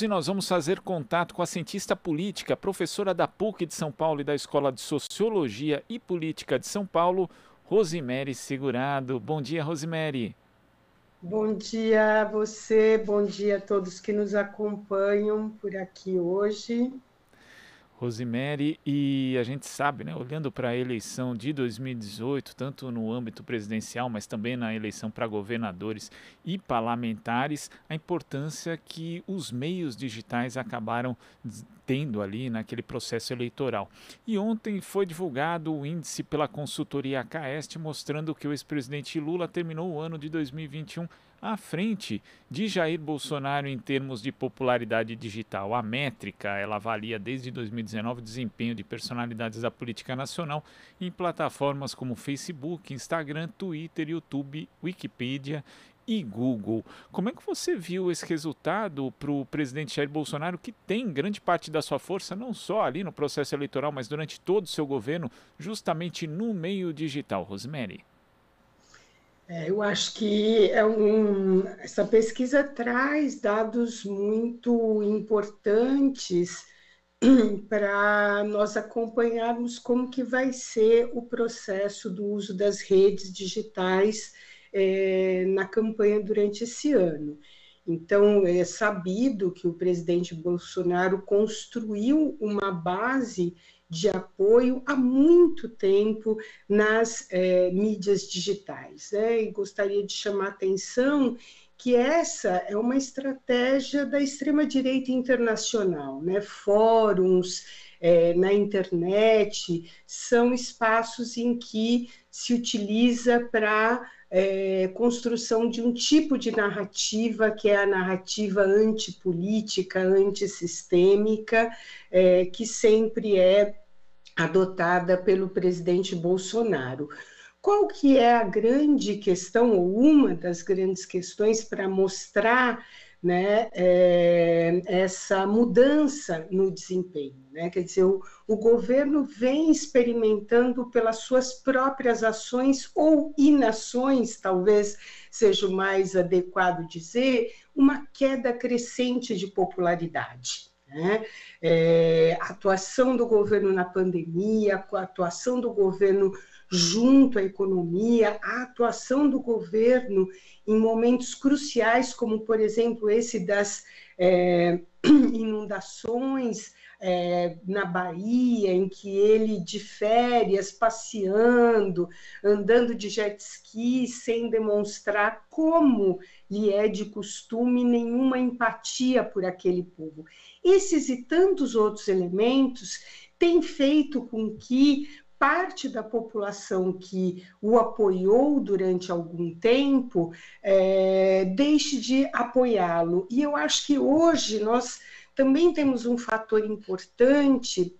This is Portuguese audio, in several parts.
E nós vamos fazer contato com a cientista política, professora da PUC de São Paulo e da Escola de Sociologia e Política de São Paulo, Rosemary Segurado. Bom dia, Rosemary. Bom dia a você, bom dia a todos que nos acompanham por aqui hoje. Rosemary, e a gente sabe, né, olhando para a eleição de 2018, tanto no âmbito presidencial, mas também na eleição para governadores e parlamentares, a importância que os meios digitais acabaram tendo ali naquele processo eleitoral. E ontem foi divulgado o índice pela consultoria Caest mostrando que o ex-presidente Lula terminou o ano de 2021 à frente de Jair Bolsonaro em termos de popularidade digital. A métrica, ela avalia desde 2019 o desempenho de personalidades da política nacional em plataformas como Facebook, Instagram, Twitter, YouTube, Wikipedia e Google. Como é que você viu esse resultado para o presidente Jair Bolsonaro, que tem grande parte da sua força, não só ali no processo eleitoral, mas durante todo o seu governo, justamente no meio digital, Rosemary? É, eu acho que é um, essa pesquisa traz dados muito importantes para nós acompanharmos como que vai ser o processo do uso das redes digitais é, na campanha durante esse ano. Então, é sabido que o presidente Bolsonaro construiu uma base de apoio há muito tempo nas é, mídias digitais. Né? E gostaria de chamar a atenção que essa é uma estratégia da extrema-direita internacional, né? fóruns é, na internet são espaços em que se utiliza para é, construção de um tipo de narrativa que é a narrativa antipolítica, antissistêmica, é, que sempre é adotada pelo presidente Bolsonaro. Qual que é a grande questão, ou uma das grandes questões para mostrar né, é, essa mudança no desempenho. Né? Quer dizer, o, o, governo vem experimentando pelas suas próprias ações ou inações, talvez seja o mais adequado dizer, uma queda crescente de popularidade. Né? É, a atuação do governo na pandemia, a atuação do governo junto à economia, a atuação do governo em momentos cruciais, como, por exemplo, esse das é, inundações é, na Bahia, em que ele de férias, passeando, andando de jet ski, sem demonstrar como lhe é de costume nenhuma empatia por aquele povo. Esses e tantos outros elementos têm feito com que parte da população que o apoiou durante algum tempo é, deixe de apoiá-lo. E eu acho que hoje nós também temos um fator importante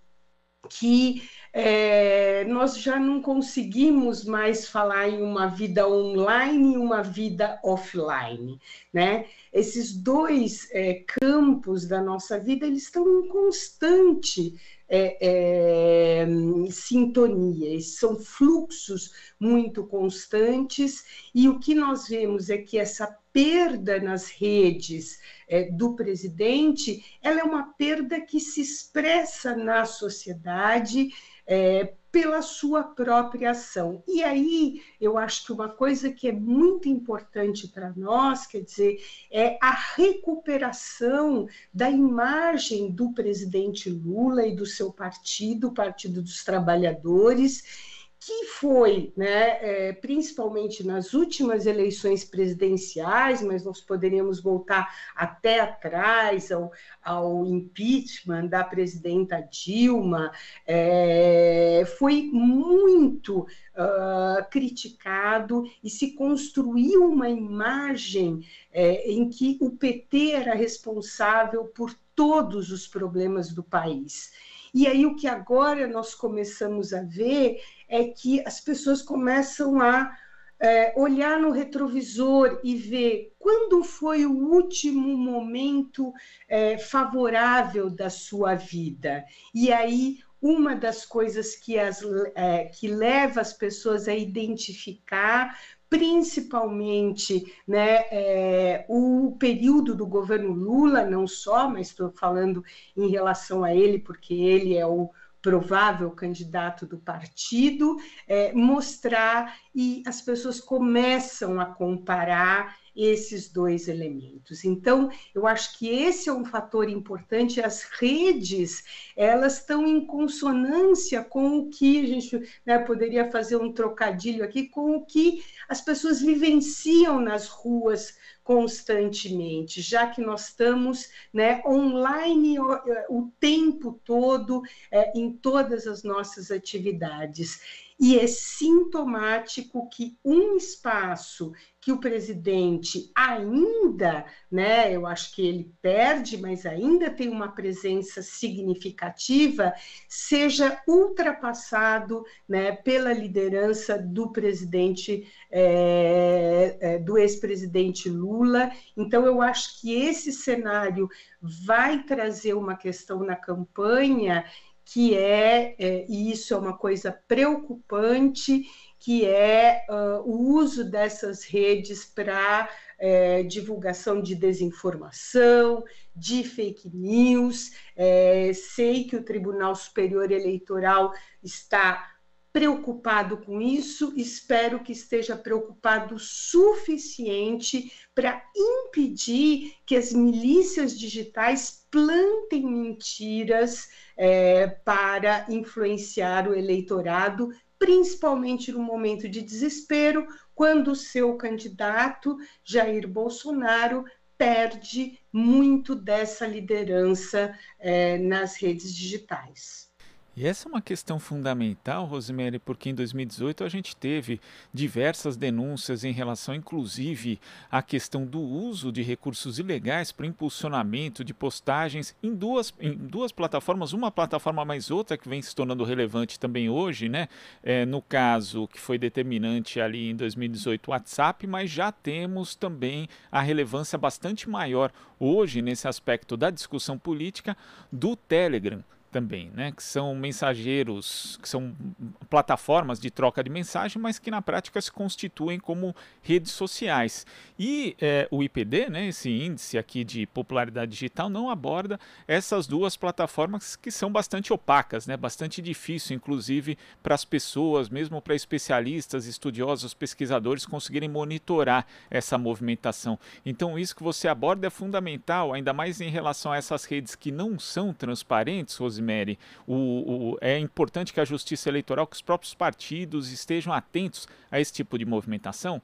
que é, nós já não conseguimos mais falar em uma vida online e uma vida offline, né? Esses dois é, campos da nossa vida eles estão em constante é, é, sintonia, são fluxos muito constantes, e o que nós vemos é que essa perda nas redes é, do presidente, ela é uma perda que se expressa na sociedade é, pela sua própria ação. E aí, eu acho que uma coisa que é muito importante para nós, quer dizer, é a recuperação da imagem do presidente Lula e do seu partido, o Partido dos Trabalhadores, que foi, né, é, principalmente nas últimas eleições presidenciais, mas nós poderíamos voltar até atrás ao, ao impeachment da presidenta Dilma, é, foi muito uh, criticado e se construiu uma imagem é, em que o PT era responsável por todos os problemas do país. E aí o que agora nós começamos a ver é que as pessoas começam a é, olhar no retrovisor e ver quando foi o último momento é, favorável da sua vida. E aí uma das coisas que, as, é, que leva as pessoas a identificar principalmente né, é, o período do governo Lula, não só, mas estou falando em relação a ele, porque ele é o provável candidato do partido, é, mostrar e as pessoas começam a comparar esses dois elementos. Então, eu acho que esse é um fator importante. As redes, elas estão em consonância com o que a gente né, poderia fazer um trocadilho aqui, com o que as pessoas vivenciam nas ruas constantemente, já que nós estamos né, online o, o tempo todo é, em todas as nossas atividades. E é sintomático que um espaço que o presidente ainda, né, eu acho que ele perde, mas ainda tem uma presença significativa, seja ultrapassado né, pela liderança do presidente, é, é, do ex-presidente Lula. Então, eu acho que esse cenário vai trazer uma questão na campanha que é, é, e isso é uma coisa preocupante, que é uh, o uso dessas redes para é, divulgação de desinformação, de fake news. É, sei que o Tribunal Superior Eleitoral está preocupado com isso, espero que esteja preocupado o suficiente para impedir que as milícias digitais plantem mentiras é, para influenciar o eleitorado, principalmente no momento de desespero, quando o seu candidato, Jair Bolsonaro, perde muito dessa liderança é, nas redes digitais. E essa é uma questão fundamental, Rosemary, porque em 2018 a gente teve diversas denúncias em relação, inclusive, à questão do uso de recursos ilegais para impulsionamento de postagens em duas, em duas plataformas, uma plataforma mais outra que vem se tornando relevante também hoje, né? É, no caso que foi determinante ali em 2018 o WhatsApp, mas já temos também a relevância bastante maior hoje nesse aspecto da discussão política do Telegram também, né? Que são mensageiros, que são plataformas de troca de mensagem, mas que na prática se constituem como redes sociais. E é, o IPD, né, esse índice aqui de popularidade digital, não aborda essas duas plataformas que são bastante opacas, né? Bastante difícil, inclusive, para as pessoas, mesmo para especialistas, estudiosos, pesquisadores conseguirem monitorar essa movimentação. Então, isso que você aborda é fundamental, ainda mais em relação a essas redes que não são transparentes, Rosemary, o, o, é importante que a justiça eleitoral, que os próprios partidos estejam atentos a esse tipo de movimentação?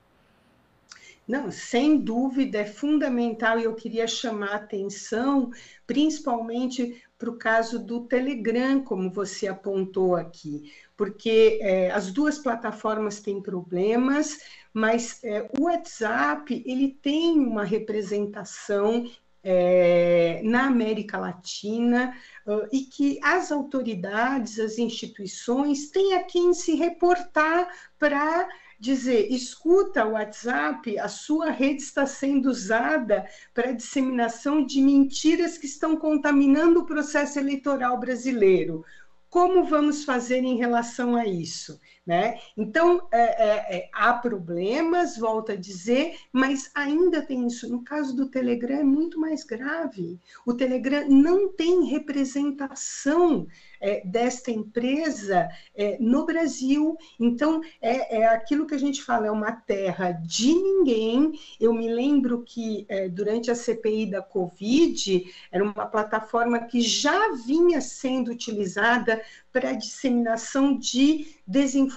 Não, sem dúvida, é fundamental e eu queria chamar a atenção, principalmente para o caso do Telegram, como você apontou aqui, porque é, as duas plataformas têm problemas, mas é, o WhatsApp ele tem uma representação é, na América Latina uh, e que as autoridades, as instituições têm a quem se reportar para dizer: escuta o WhatsApp, a sua rede está sendo usada para disseminação de mentiras que estão contaminando o processo eleitoral brasileiro. Como vamos fazer em relação a isso? Né? Então, é, é, é, há problemas, volto a dizer, mas ainda tem isso. No caso do Telegram, é muito mais grave. O Telegram não tem representação é, desta empresa é, no Brasil. Então, é, é, aquilo que a gente fala, é uma terra de ninguém. Eu me lembro que durante a CPI da Covid, era uma plataforma que já vinha sendo utilizada para disseminação de desinformação,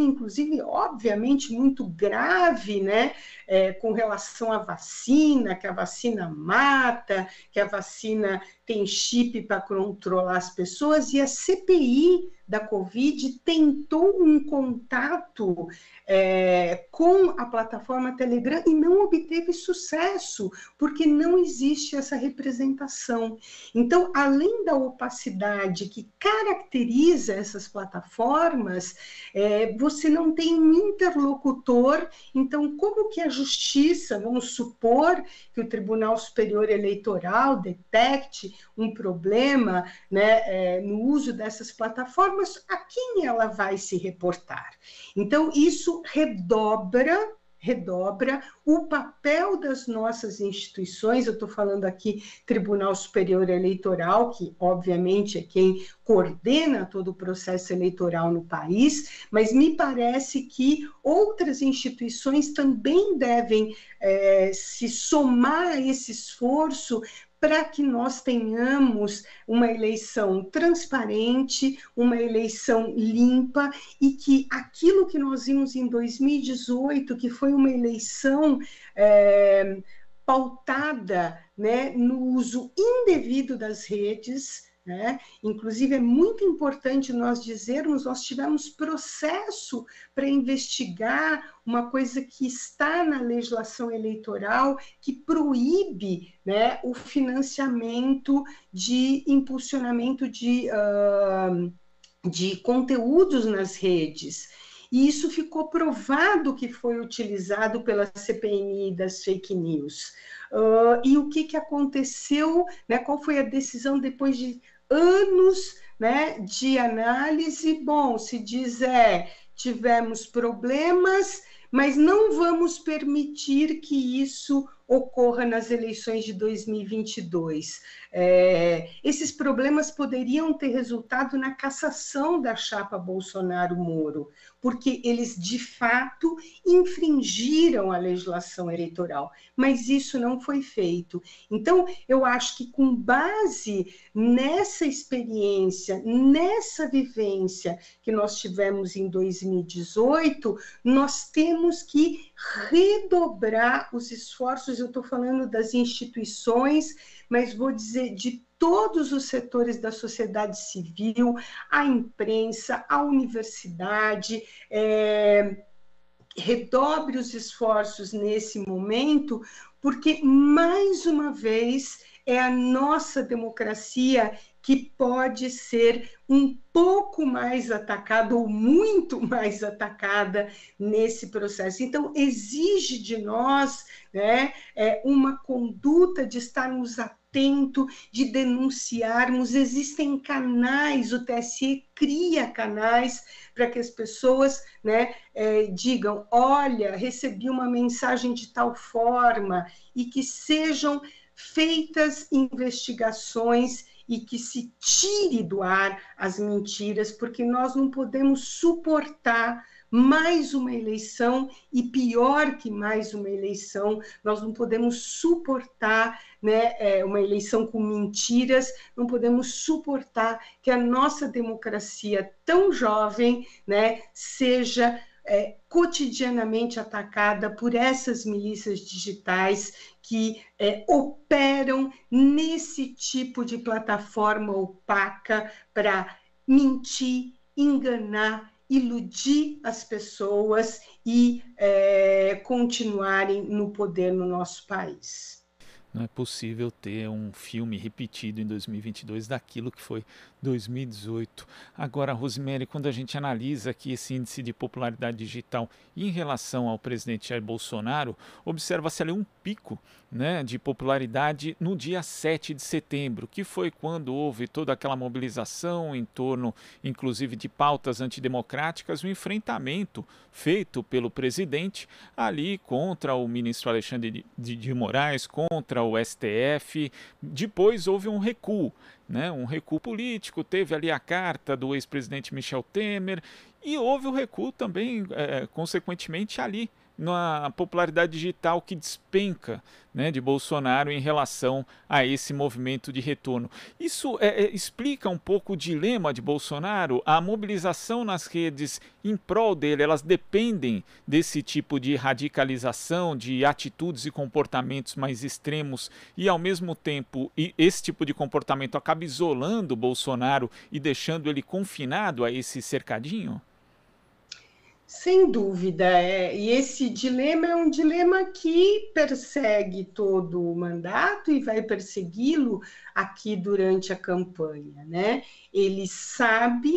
inclusive, obviamente, muito grave, né, é, com relação à vacina, que a vacina mata, que a vacina tem chip para controlar as pessoas, e a CPI da Covid tentou um contato é, com a plataforma Telegram e não obteve sucesso, porque não existe essa representação. Então, além da opacidade que caracteriza essas plataformas, é, você não tem um interlocutor. Então, como que a justiça, vamos supor que o Tribunal Superior Eleitoral detecte um problema né, é, no uso dessas plataformas, a quem ela vai se reportar? Então, isso redobra redobra, o papel das nossas instituições, eu estou falando aqui Tribunal Superior Eleitoral, que obviamente é quem coordena todo o processo eleitoral no país, mas me parece que outras instituições também devem é, se somar a esse esforço para que nós tenhamos uma eleição transparente, uma eleição limpa e que aquilo que nós vimos em 2018, que foi uma eleição é, pautada né, no uso indevido das redes, né? Inclusive, é muito importante nós dizermos: nós tivemos processo para investigar uma coisa que está na legislação eleitoral que proíbe né, o financiamento de impulsionamento de, uh, de conteúdos nas redes. E isso ficou provado que foi utilizado pela CPMI das fake news. Uh, e o que, que aconteceu, né, qual foi a decisão depois de anos né, de análise. Bom, se diz é, tivemos problemas, mas não vamos permitir que isso ocorra nas eleições de 2022. É, esses problemas poderiam ter resultado na cassação da chapa Bolsonaro-Moro, porque eles de fato infringiram a legislação eleitoral, mas isso não foi feito. Então, eu acho que com base nessa experiência, nessa vivência que nós tivemos em 2018, nós temos que redobrar os esforços. Eu estou falando das instituições, mas vou dizer de todos os setores da sociedade civil, a imprensa, a universidade, é, redobre os esforços nesse momento, porque, mais uma vez, é a nossa democracia que pode ser um pouco mais atacada ou muito mais atacada nesse processo. Então, exige de nós né, é, uma conduta de estarmos atento de denunciarmos. Existem canais, o TSE cria canais para que as pessoas né, é, digam: olha, recebi uma mensagem de tal forma, e que sejam feitas investigações e que se tire do ar as mentiras, porque nós não podemos suportar mais uma eleição e pior que mais uma eleição, nós não podemos suportar né, é, uma eleição com mentiras, não podemos suportar que a nossa democracia tão jovem né, seja é, cotidianamente atacada por essas milícias digitais que é, operam nesse tipo de plataforma opaca para mentir, enganar iludir as pessoas e é, continuarem no poder no nosso país. Não é possível ter um filme repetido em 2022 daquilo que foi 2018. Agora, Rosemary, quando a gente analisa aqui esse índice de popularidade digital em relação ao presidente Jair Bolsonaro, observa-se ali um pico né, de popularidade no dia 7 de setembro, que foi quando houve toda aquela mobilização em torno, inclusive, de pautas antidemocráticas, o um enfrentamento feito pelo presidente ali contra o ministro Alexandre de, de Moraes, contra o STF. Depois houve um recuo né, um recuo político, teve ali a carta do ex-presidente Michel Temer e houve o recuo também, é, consequentemente, ali na popularidade digital que despenca né, de Bolsonaro em relação a esse movimento de retorno. Isso é, é, explica um pouco o dilema de Bolsonaro. A mobilização nas redes em prol dele, elas dependem desse tipo de radicalização, de atitudes e comportamentos mais extremos, e ao mesmo tempo esse tipo de comportamento acaba isolando Bolsonaro e deixando ele confinado a esse cercadinho? Sem dúvida, é, e esse dilema é um dilema que persegue todo o mandato e vai persegui-lo aqui durante a campanha, né? Ele sabe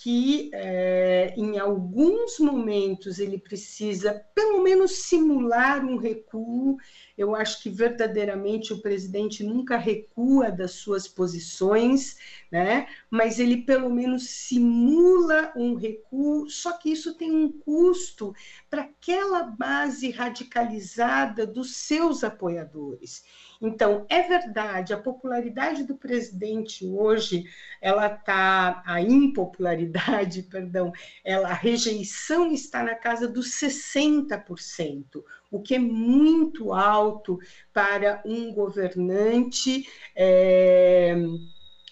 que é, em alguns momentos ele precisa, pelo menos, simular um recuo. Eu acho que verdadeiramente o presidente nunca recua das suas posições, né? mas ele pelo menos simula um recuo, só que isso tem um custo para aquela base radicalizada dos seus apoiadores. Então, é verdade, a popularidade do presidente hoje, ela está, a impopularidade, perdão, ela, a rejeição está na casa dos 60%, o que é muito alto para um governante. É,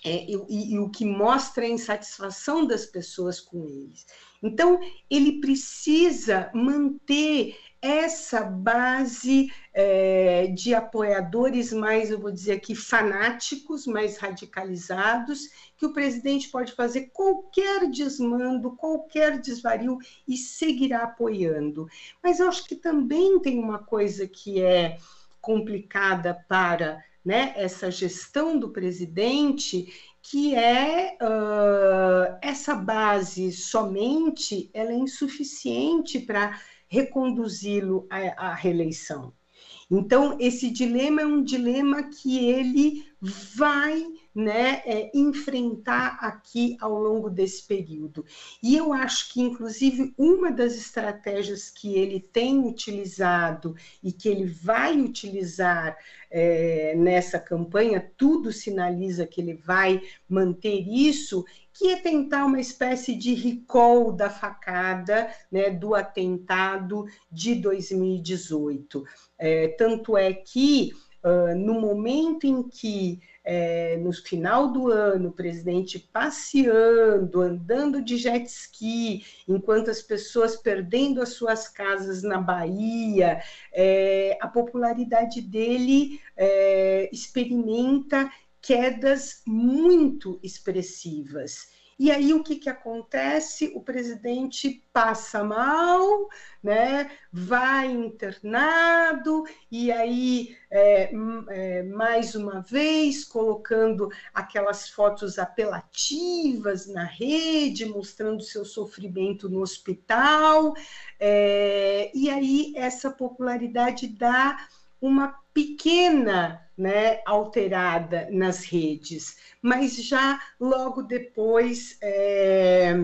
é, e, e, o que mostra a insatisfação das pessoas com eles. Então, ele precisa manter essa base é, de apoiadores mais, eu vou dizer aqui, fanáticos, mais radicalizados, que o presidente pode fazer qualquer desmando, qualquer desvario e seguirá apoiando. Mas eu acho que também tem uma coisa que é complicada para né, essa gestão do presidente, que é uh, essa base somente ela é insuficiente para reconduzi-lo à, à reeleição. Então, esse dilema é um dilema que ele vai né, é, enfrentar aqui ao longo desse período. E eu acho que, inclusive, uma das estratégias que ele tem utilizado e que ele vai utilizar é, nessa campanha, tudo sinaliza que ele vai manter isso, que é tentar uma espécie de recall da facada, né, do atentado de 2018. É, tanto é que, uh, no momento em que, é, no final do ano, o presidente passeando, andando de jet ski, enquanto as pessoas perdendo as suas casas na Bahia, é, a popularidade dele é, experimenta quedas muito expressivas. E aí o que, que acontece? O presidente passa mal, né? vai internado, e aí, é, é, mais uma vez, colocando aquelas fotos apelativas na rede, mostrando seu sofrimento no hospital, é, e aí essa popularidade dá uma pequena né, alterada nas redes, mas já logo depois é,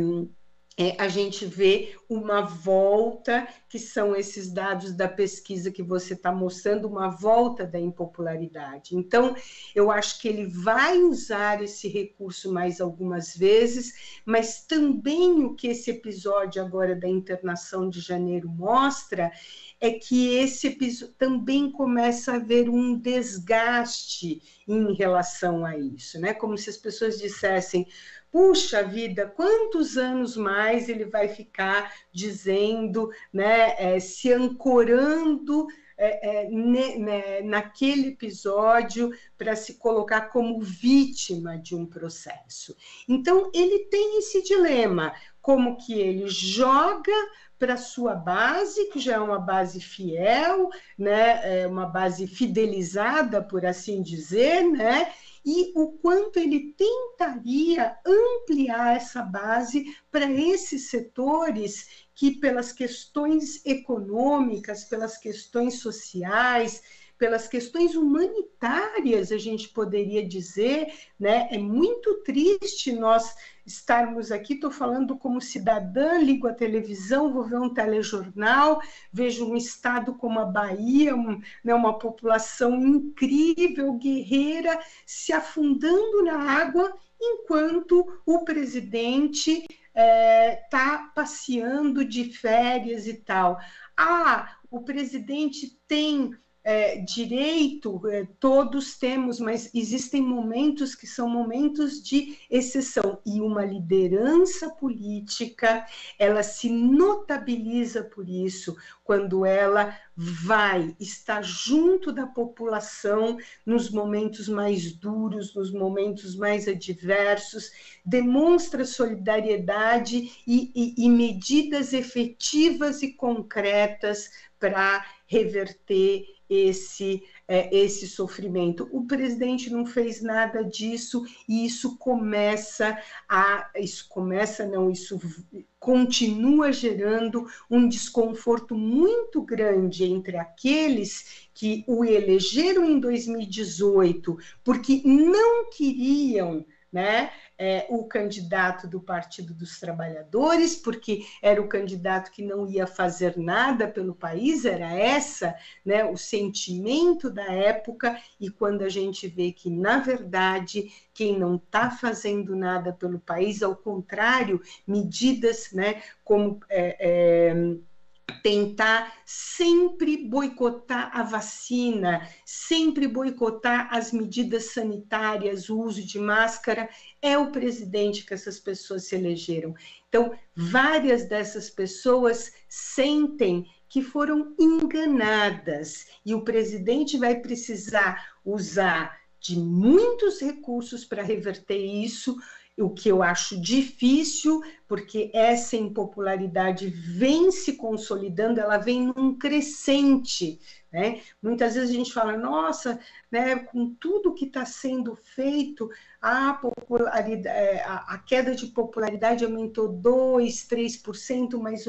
é, a gente vê uma volta, que são esses dados da pesquisa que você está mostrando, uma volta da impopularidade. Então, eu acho que ele vai usar esse recurso mais algumas vezes, mas também o que esse episódio agora da internação de janeiro mostra é que esse episódio também começa a haver um desgaste em relação a isso, né? Como se as pessoas dissessem: puxa vida, quantos anos mais ele vai ficar dizendo, né, é, se ancorando é, é, ne, né, naquele episódio para se colocar como vítima de um processo. Então, ele tem esse dilema, como que ele joga para sua base, que já é uma base fiel, né, é uma base fidelizada, por assim dizer, né, e o quanto ele tentaria ampliar essa base para esses setores que, pelas questões econômicas, pelas questões sociais, pelas questões humanitárias, a gente poderia dizer, né? É muito triste nós estarmos aqui, estou falando como cidadã, ligo a televisão, vou ver um telejornal, vejo um estado como a Bahia, um, né, uma população incrível, guerreira, se afundando na água, enquanto o presidente está é, tá passeando de férias e tal. Ah, o presidente tem é, direito, é, todos temos, mas existem momentos que são momentos de exceção. E uma liderança política, ela se notabiliza por isso, quando ela vai estar junto da população nos momentos mais duros, nos momentos mais adversos, demonstra solidariedade e, e, e medidas efetivas e concretas para reverter esse é, esse sofrimento. O presidente não fez nada disso e isso começa a isso começa não isso continua gerando um desconforto muito grande entre aqueles que o elegeram em 2018 porque não queriam né, é, o candidato do Partido dos Trabalhadores, porque era o candidato que não ia fazer nada pelo país, era essa né, o sentimento da época, e quando a gente vê que, na verdade, quem não está fazendo nada pelo país, ao contrário, medidas né, como. É, é, tentar sempre boicotar a vacina, sempre boicotar as medidas sanitárias, o uso de máscara, é o presidente que essas pessoas se elegeram. Então, várias dessas pessoas sentem que foram enganadas e o presidente vai precisar usar de muitos recursos para reverter isso o que eu acho difícil, porque essa impopularidade vem se consolidando, ela vem num crescente. Né? Muitas vezes a gente fala, nossa, né, com tudo que está sendo feito, a, popularidade, é, a, queda de popularidade aumentou 2%, 3%, mas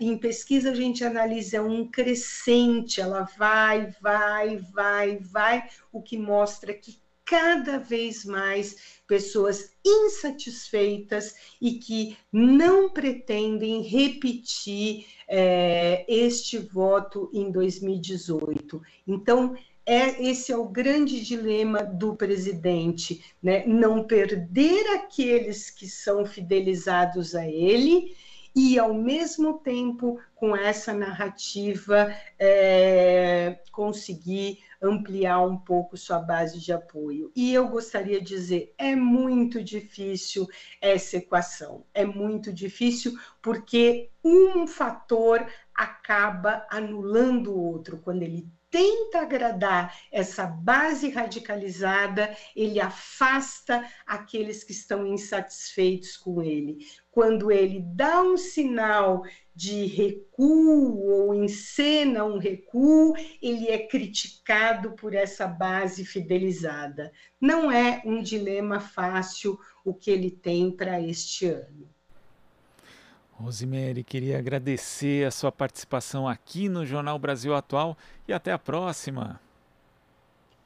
em pesquisa a gente analisa um crescente, ela vai, vai, vai, vai, o que mostra que cada vez mais pessoas insatisfeitas e que não pretendem repetir é, este voto em 2018. Então, é, esse é o grande dilema do presidente, né? não perder aqueles que são fidelizados a ele e, ao mesmo tempo, com essa narrativa, é, conseguir ampliar um pouco sua base de apoio. E eu gostaria de dizer, é muito difícil essa equação, é muito difícil porque um fator acaba anulando o outro. Quando ele tenta agradar essa base radicalizada, ele afasta aqueles que estão insatisfeitos com ele. Quando ele dá um sinal de recuo ou encena um recuo, ele é criticado por essa base fidelizada. Não é um dilema fácil o que ele tem para este ano. Rosemary, queria agradecer a sua participação aqui no Jornal Brasil Atual e até a próxima.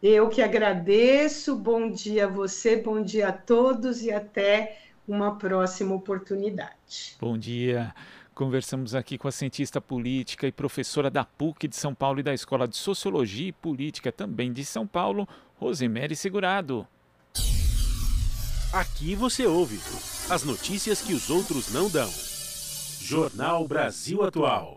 Eu que agradeço, bom dia a você, bom dia a todos e até uma próxima oportunidade. Bom dia. Conversamos aqui com a cientista política e professora da PUC de São Paulo e da Escola de Sociologia e Política também de São Paulo, Rosemary Segurado. Aqui você ouve as notícias que os outros não dão. Jornal Brasil Atual.